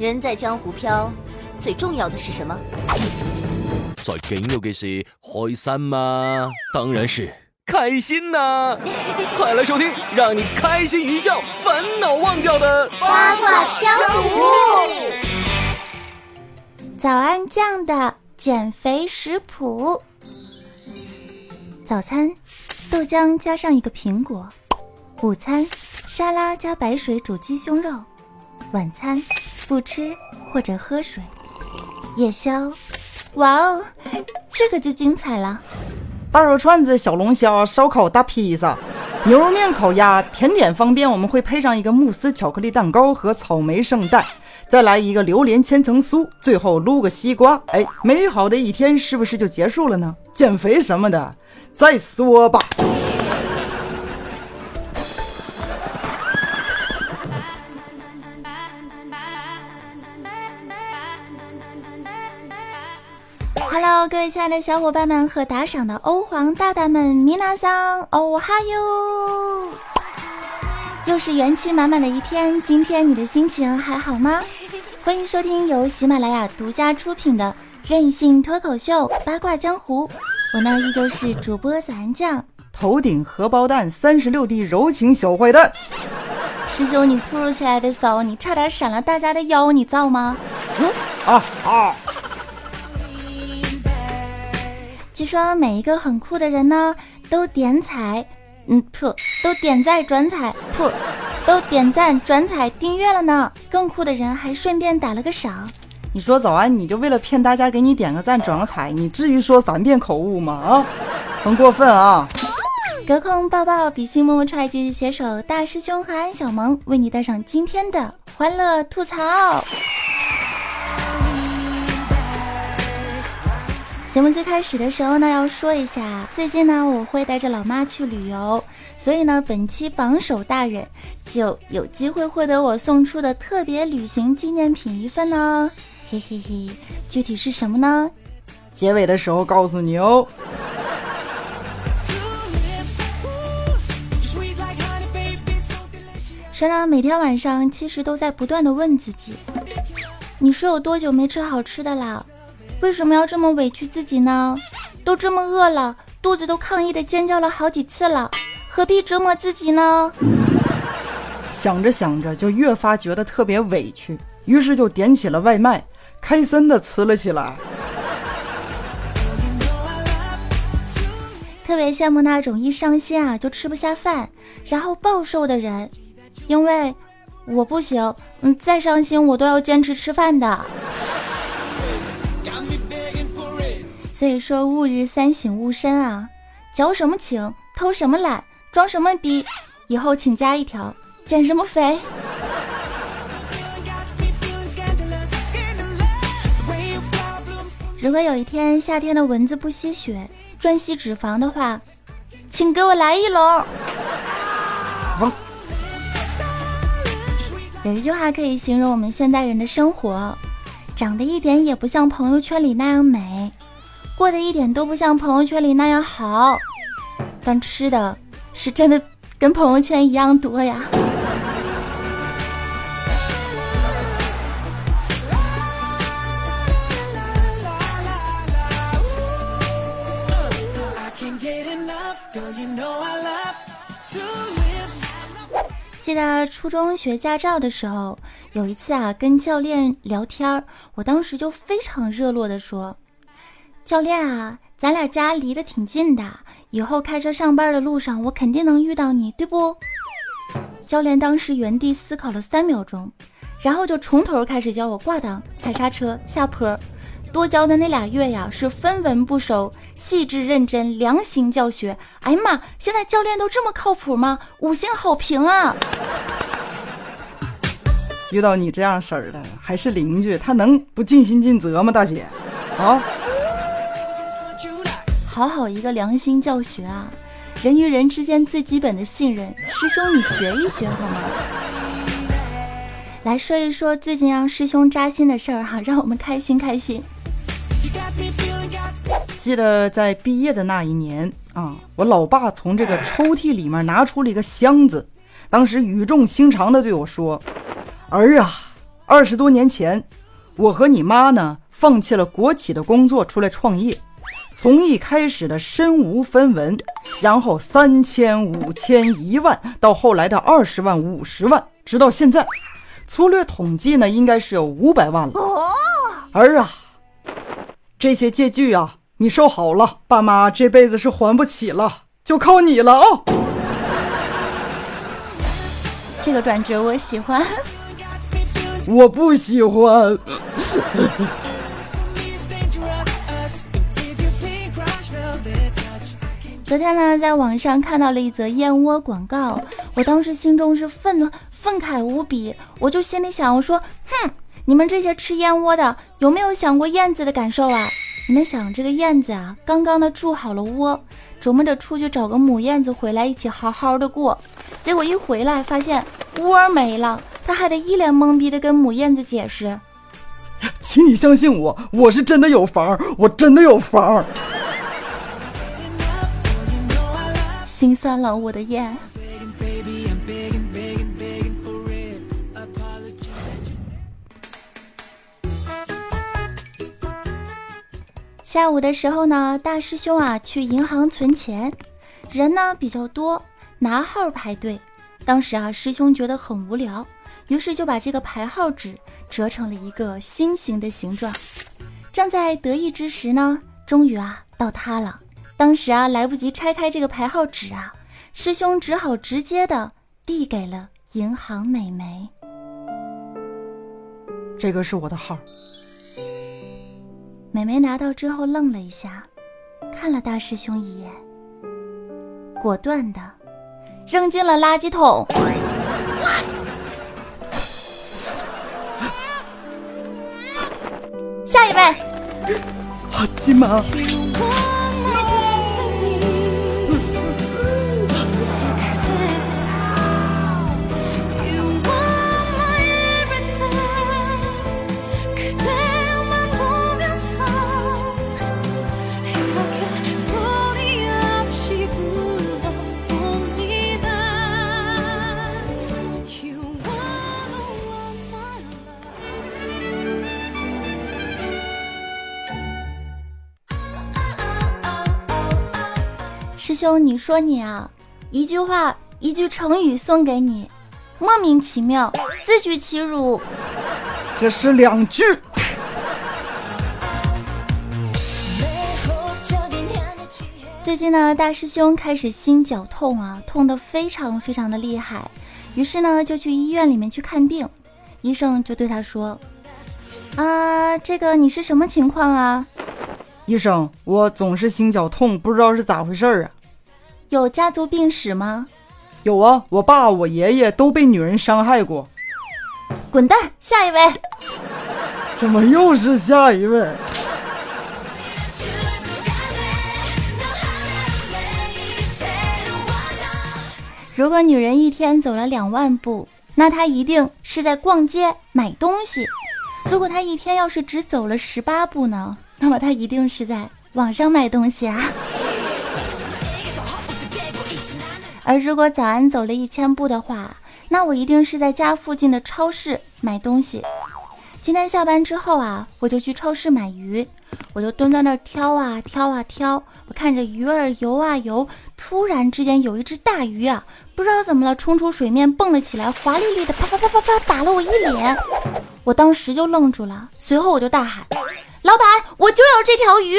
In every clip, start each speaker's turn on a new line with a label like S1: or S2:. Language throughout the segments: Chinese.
S1: 人在江湖飘，最重要的是什么？
S2: 在紧要的是开心吗？当然是开心呐！快来收听，让你开心一笑，烦恼忘掉的
S1: 八卦江湖。
S3: 早安酱的减肥食谱：早餐豆浆加上一个苹果；午餐沙拉加白水煮鸡胸肉；晚餐。不吃或者喝水，夜宵，哇哦，这个就精彩了！
S4: 大肉串子、小龙虾、烧烤、大披萨、牛肉面、烤鸭，甜点方便，我们会配上一个慕斯巧克力蛋糕和草莓圣代，再来一个榴莲千层酥，最后撸个西瓜。哎，美好的一天是不是就结束了呢？减肥什么的，再说吧。
S3: 各位亲爱的小伙伴们和打赏的欧皇大大们，米娜桑，哦哈哟！又是元气满满的一天，今天你的心情还好吗？欢迎收听由喜马拉雅独家出品的任性脱口秀八卦江湖，我呢依旧是主播小安酱，
S4: 头顶荷包蛋，三十六 D 柔情小坏蛋。
S3: 师兄，你突如其来的骚，你差点闪了大家的腰，你造吗？
S4: 嗯啊啊！
S3: 据说每一个很酷的人呢，都点彩，嗯噗，都点赞转彩，噗，都点赞转彩订阅了呢。更酷的人还顺便打了个赏。
S4: 你说早安，你就为了骗大家给你点个赞转个彩，你至于说三遍口误吗？啊，很过分啊！
S3: 隔空抱抱，比心默默踹句携手大师兄和安小萌为你带上今天的欢乐吐槽。节目最开始的时候呢，要说一下，最近呢我会带着老妈去旅游，所以呢本期榜首大人就有机会获得我送出的特别旅行纪念品一份呢，嘿嘿嘿，具体是什么呢？
S4: 结尾的时候告诉你哦。
S3: 说呢，每天晚上其实都在不断的问自己，你是有多久没吃好吃的了？为什么要这么委屈自己呢？都这么饿了，肚子都抗议的尖叫了好几次了，何必折磨自己呢？
S4: 想着想着就越发觉得特别委屈，于是就点起了外卖，开心的吃了起来。
S3: 特别羡慕那种一伤心啊就吃不下饭，然后暴瘦的人，因为我不行，嗯，再伤心我都要坚持吃饭的。所以说，吾日三省吾身啊，矫什么情，偷什么懒，装什么逼，以后请加一条，减什么肥。如果有一天夏天的蚊子不吸血，专吸脂肪的话，请给我来一笼。有一句话可以形容我们现代人的生活，长得一点也不像朋友圈里那样美。过得一点都不像朋友圈里那样好，但吃的是真的跟朋友圈一样多呀。记得初中学驾照的时候，有一次啊，跟教练聊天儿我当时就非常热络的说。教练啊，咱俩家离得挺近的，以后开车上班的路上，我肯定能遇到你，对不？教练当时原地思考了三秒钟，然后就从头开始教我挂档、踩刹车、下坡。多教的那俩月呀，是分文不收，细致认真，良心教学。哎呀妈，现在教练都这么靠谱吗？五星好评啊！
S4: 遇到你这样式儿的，还是邻居，他能不尽心尽责吗？大姐，啊？
S3: 好好一个良心教学啊！人与人之间最基本的信任，师兄你学一学好吗？来说一说最近让师兄扎心的事儿哈，让我们开心开心。
S4: 记得在毕业的那一年啊，我老爸从这个抽屉里面拿出了一个箱子，当时语重心长的对我说：“儿啊二十多年前，我和你妈呢，放弃了国企的工作，出来创业。从一开始的身无分文，然后三千、五千、一万，到后来的二十万、五十万，直到现在，粗略统计呢，应该是有五百万了。儿啊，这些借据啊，你收好了，爸妈这辈子是还不起了，就靠你了哦。
S3: 这个转折我喜欢。
S4: 我不喜欢。
S3: 昨天呢，在网上看到了一则燕窝广告，我当时心中是愤愤慨无比，我就心里想，我说，哼，你们这些吃燕窝的，有没有想过燕子的感受啊？你们想，这个燕子啊，刚刚的筑好了窝，琢磨着出去找个母燕子回来一起好好的过，结果一回来发现窝没了，他还得一脸懵逼的跟母燕子解释，
S4: 请你相信我，我是真的有房，我真的有房。
S3: 心酸了，我的眼。下午的时候呢，大师兄啊去银行存钱，人呢比较多，拿号排队。当时啊，师兄觉得很无聊，于是就把这个排号纸折成了一个心形的形状。正在得意之时呢，终于啊到他了。当时啊，来不及拆开这个牌号纸啊，师兄只好直接的递给了银行美眉。
S4: 这个是我的号。
S3: 美眉拿到之后愣了一下，看了大师兄一眼，果断的扔进了垃圾桶。下一位，
S4: 好鸡妈。
S3: 兄，你说你啊，一句话，一句成语送给你，莫名其妙，自取其辱。
S4: 这是两句。
S3: 最近呢，大师兄开始心绞痛啊，痛得非常非常的厉害，于是呢，就去医院里面去看病。医生就对他说：“啊，这个你是什么情况啊？”
S4: 医生，我总是心绞痛，不知道是咋回事儿啊。
S3: 有家族病史吗？
S4: 有啊，我爸、我爷爷都被女人伤害过。
S3: 滚蛋！下一位。
S4: 怎么又是下一位？
S3: 如果女人一天走了两万步，那她一定是在逛街买东西；如果她一天要是只走了十八步呢，那么她一定是在网上买东西啊。而如果早安走了一千步的话，那我一定是在家附近的超市买东西。今天下班之后啊，我就去超市买鱼，我就蹲在那儿挑啊挑啊挑，我看着鱼儿游啊游，突然之间有一只大鱼啊，不知道怎么了，冲出水面蹦了起来，华丽丽的啪啪啪啪啪打了我一脸，我当时就愣住了，随后我就大喊：“老板，我就要这条鱼！”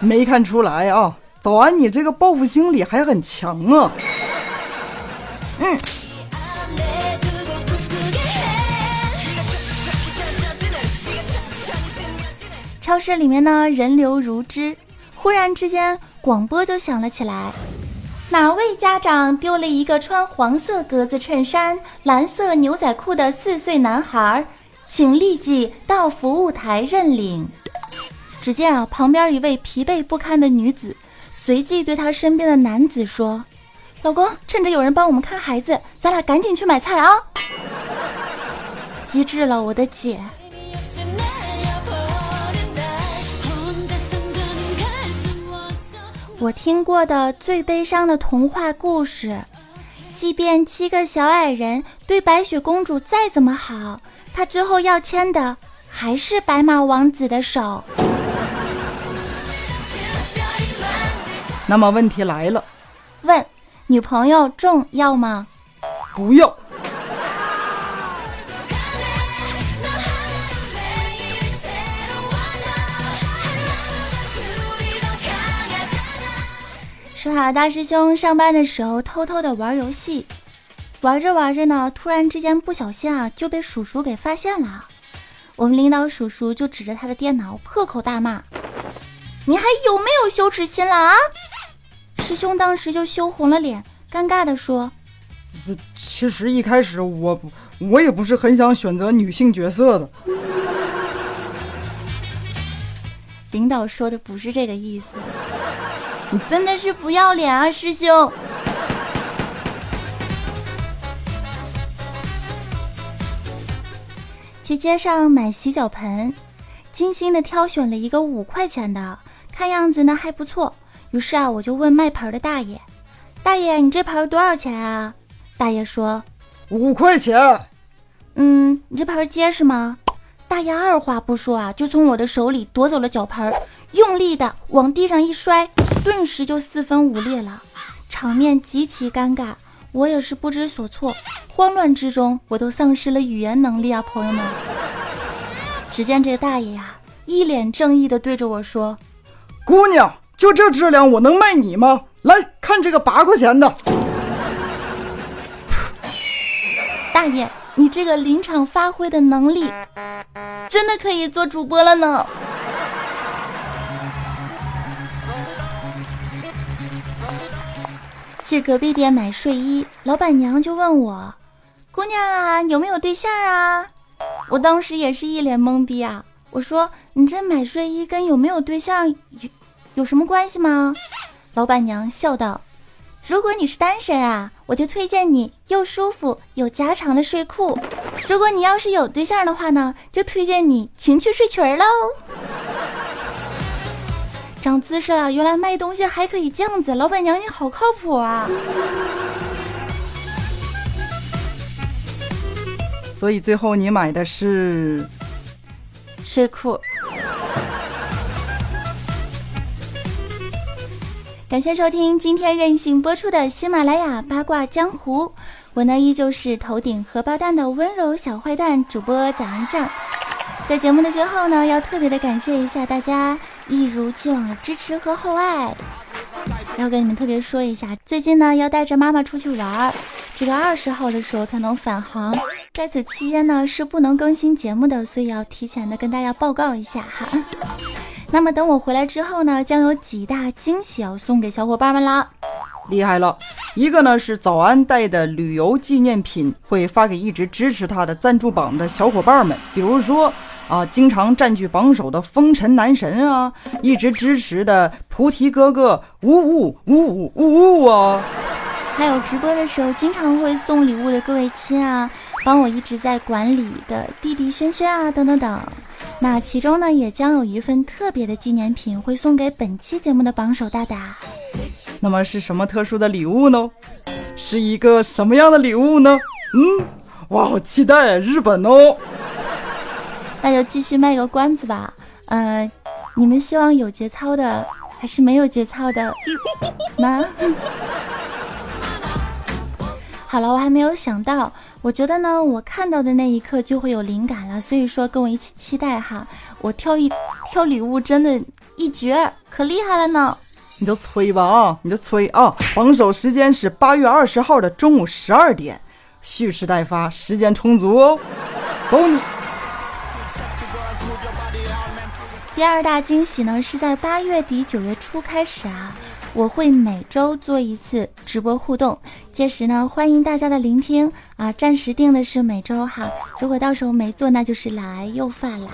S4: 没看出来啊。早安，你这个报复心理还很强啊！
S3: 嗯。超市里面呢，人流如织。忽然之间，广播就响了起来：“哪位家长丢了一个穿黄色格子衬衫、蓝色牛仔裤的四岁男孩，请立即到服务台认领。”只见啊，旁边一位疲惫不堪的女子。随即对他身边的男子说：“老公，趁着有人帮我们看孩子，咱俩赶紧去买菜啊！”机智了，我的姐。我听过的最悲伤的童话故事，即便七个小矮人对白雪公主再怎么好，她最后要牵的还是白马王子的手。
S4: 那么问题来了，
S3: 问女朋友重要吗？
S4: 不要。
S3: 说好大师兄上班的时候偷偷的玩游戏，玩着玩着呢，突然之间不小心啊就被叔叔给发现了。我们领导叔叔就指着他的电脑破口大骂：“你还有没有羞耻心了啊？”师兄当时就羞红了脸，尴尬地说：“
S4: 这其实一开始我我也不是很想选择女性角色的。”
S3: 领导说的不是这个意思。你真的是不要脸啊，师兄！去街上买洗脚盆，精心的挑选了一个五块钱的，看样子呢还不错。于是啊，我就问卖盆的大爷：“大爷，你这盆多少钱啊？”大爷说：“
S4: 五块钱。”
S3: 嗯，你这盆结实吗？大爷二话不说啊，就从我的手里夺走了脚盆，用力的往地上一摔。顿时就四分五裂了，场面极其尴尬，我也是不知所措，慌乱之中我都丧失了语言能力啊，朋友们。只见这大爷呀，一脸正义的对着我说：“
S4: 姑娘，就这质量，我能卖你吗？来看这个八块钱的。”
S3: 大爷，你这个临场发挥的能力，真的可以做主播了呢。去隔壁店买睡衣，老板娘就问我：“姑娘啊，有没有对象啊？”我当时也是一脸懵逼啊。我说：“你这买睡衣跟有没有对象有有什么关系吗？”老板娘笑道：“如果你是单身啊，我就推荐你又舒服又加长的睡裤；如果你要是有对象的话呢，就推荐你情趣睡裙喽。”长姿势了，原来卖东西还可以这样子，老板娘你好靠谱啊！
S4: 所以最后你买的是
S3: 睡裤。感谢收听今天任性播出的喜马拉雅八卦江湖，我呢依旧是头顶荷包蛋的温柔小坏蛋主播早安酱。在节目的最后呢，要特别的感谢一下大家一如既往的支持和厚爱。要跟你们特别说一下，最近呢要带着妈妈出去玩儿，这个二十号的时候才能返航，在此期间呢是不能更新节目的，所以要提前的跟大家报告一下哈。那么等我回来之后呢，将有几大惊喜要送给小伙伴们啦。
S4: 厉害了，一个呢是早安带的旅游纪念品，会发给一直支持他的赞助榜的小伙伴们，比如说啊，经常占据榜首的风尘男神啊，一直支持的菩提哥哥，呜呜呜呜呜呜啊，
S3: 还有直播的时候经常会送礼物的各位亲啊，帮我一直在管理的弟弟轩轩啊，等等等。那其中呢，也将有一份特别的纪念品会送给本期节目的榜首大大。
S4: 那么是什么特殊的礼物呢？是一个什么样的礼物呢？嗯，哇，好期待日本哦！
S3: 那就继续卖个关子吧。呃，你们希望有节操的还是没有节操的？呢？好了，我还没有想到。我觉得呢，我看到的那一刻就会有灵感了。所以说，跟我一起期待哈。我挑一挑礼物，真的一绝，可厉害了呢。
S4: 你就催吧啊！你就催啊！榜首时间是八月二十号的中午十二点，蓄势待发，时间充足哦。走你！
S3: 第二大惊喜呢，是在八月底九月初开始啊，我会每周做一次直播互动，届时呢，欢迎大家的聆听啊。暂时定的是每周哈，如果到时候没做，那就是来又犯了。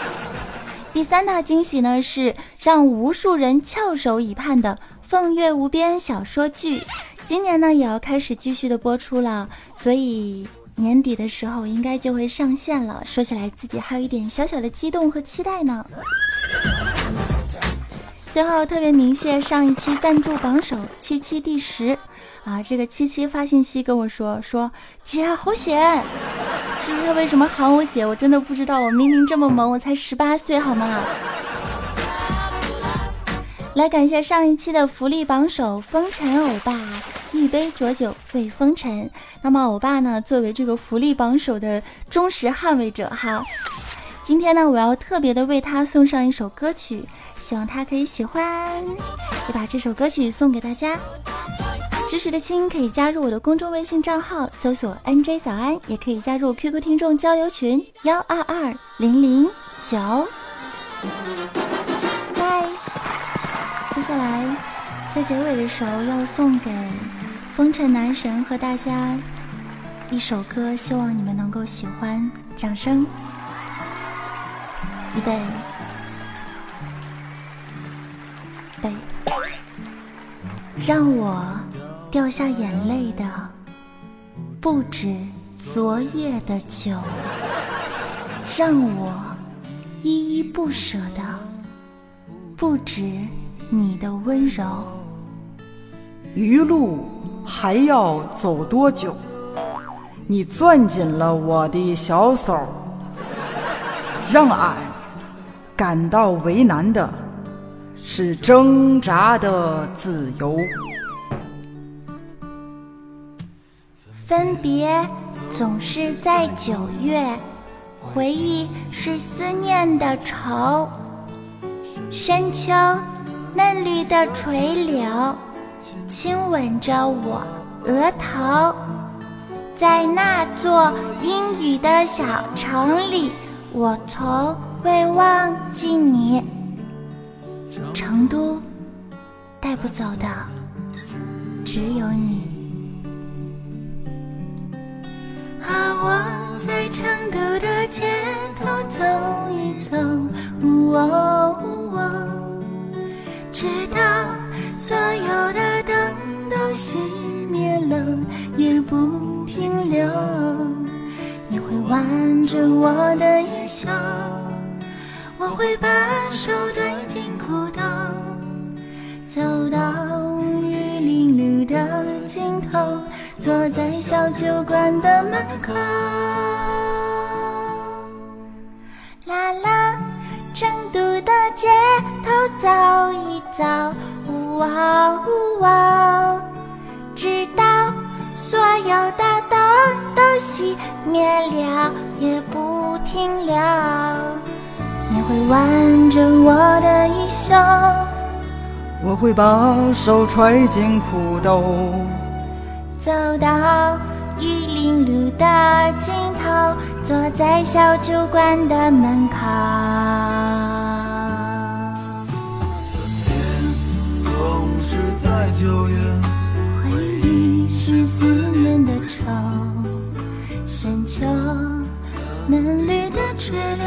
S3: 第三大惊喜呢，是让无数人翘首以盼的《凤月无边》小说剧，今年呢也要开始继续的播出了，所以年底的时候应该就会上线了。说起来，自己还有一点小小的激动和期待呢。最后特别鸣谢上一期赞助榜首七七第十，啊，这个七七发信息跟我说说姐好险，至于他为什么喊我姐，我真的不知道。我明明这么萌，我才十八岁好吗？来感谢上一期的福利榜首风尘欧巴，一杯浊酒慰风尘。那么欧巴呢，作为这个福利榜首的忠实捍卫者哈，今天呢，我要特别的为他送上一首歌曲，希望他可以喜欢，也把这首歌曲送给大家。支持的亲可以加入我的公众微信账号，搜索 NJ 早安，也可以加入 QQ 听众交流群幺二二零零九。接下来，在结尾的时候要送给风尘男神和大家一首歌，希望你们能够喜欢。掌声，预，备。让我掉下眼泪的不止昨夜的酒，让我依依不舍的不止。你的温柔，
S4: 余路还要走多久？你攥紧了我的小手，让俺感到为难的是挣扎的自由。
S3: 分别总是在九月，回忆是思念的愁，深秋。嫩绿的垂柳，亲吻着我额头，在那座阴雨的小城里，我从未忘记你。成都带不走的只有你。啊，我在成都的街头走一走。直到所有的灯都熄灭了，也不停留。你会挽着我的衣袖，我会把手推进裤兜，走到无雨淋绿的尽头，坐在小酒馆的门口。啦啦。成都的街头走一走，呜哦呜哦，直到所有的灯都熄灭了，也不停留。你会挽着我的衣袖，
S4: 我会把手揣进裤兜，
S3: 走到玉林路的尽头。坐在小酒馆的门口。
S5: 分别总是在九月，
S3: 回忆是思念的愁。深秋，嫩绿的垂柳，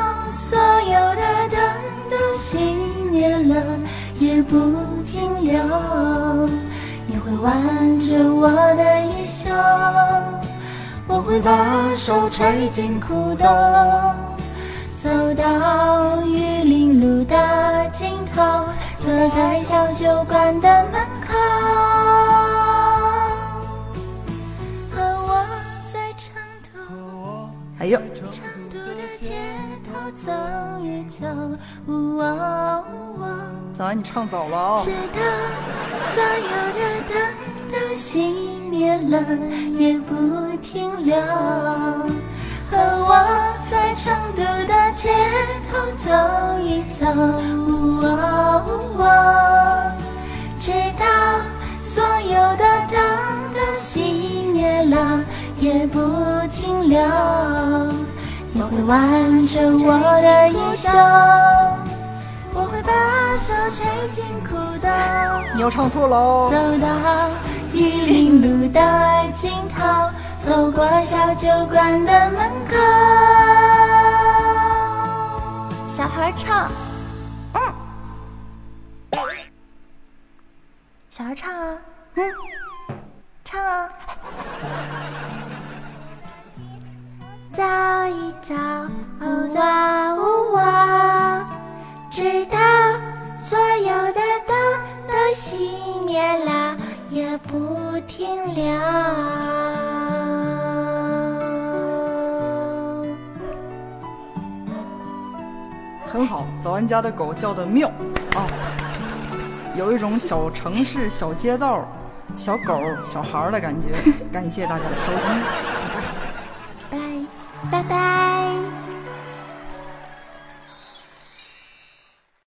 S3: 所有的灯都熄灭了也不停留。你会挽着我的衣袖。我会把手揣进裤兜，走到玉林路的尽头，坐在小酒馆的门口。和我在成都，
S4: 哎呦，
S3: 成都的街头走一走。
S4: 早安，你唱早了啊！
S3: 直到所有的灯都熄。灭了也不停留，和我在成都的街头走一走，直到所有的灯都熄灭了也不停留。你会挽着我的衣袖，我会把手揣进裤兜。
S4: 你要唱错了哦。
S3: 走到。玉林路的尽头，走过小酒馆的门口。小孩唱，嗯，小孩唱啊，嗯，一走，哇呜哇，直到所有的灯都熄灭了，也不停留。
S4: 很好，早安家的狗叫的妙啊，有一种小城市、小街道、小狗、小孩的感觉。感谢大家的收听。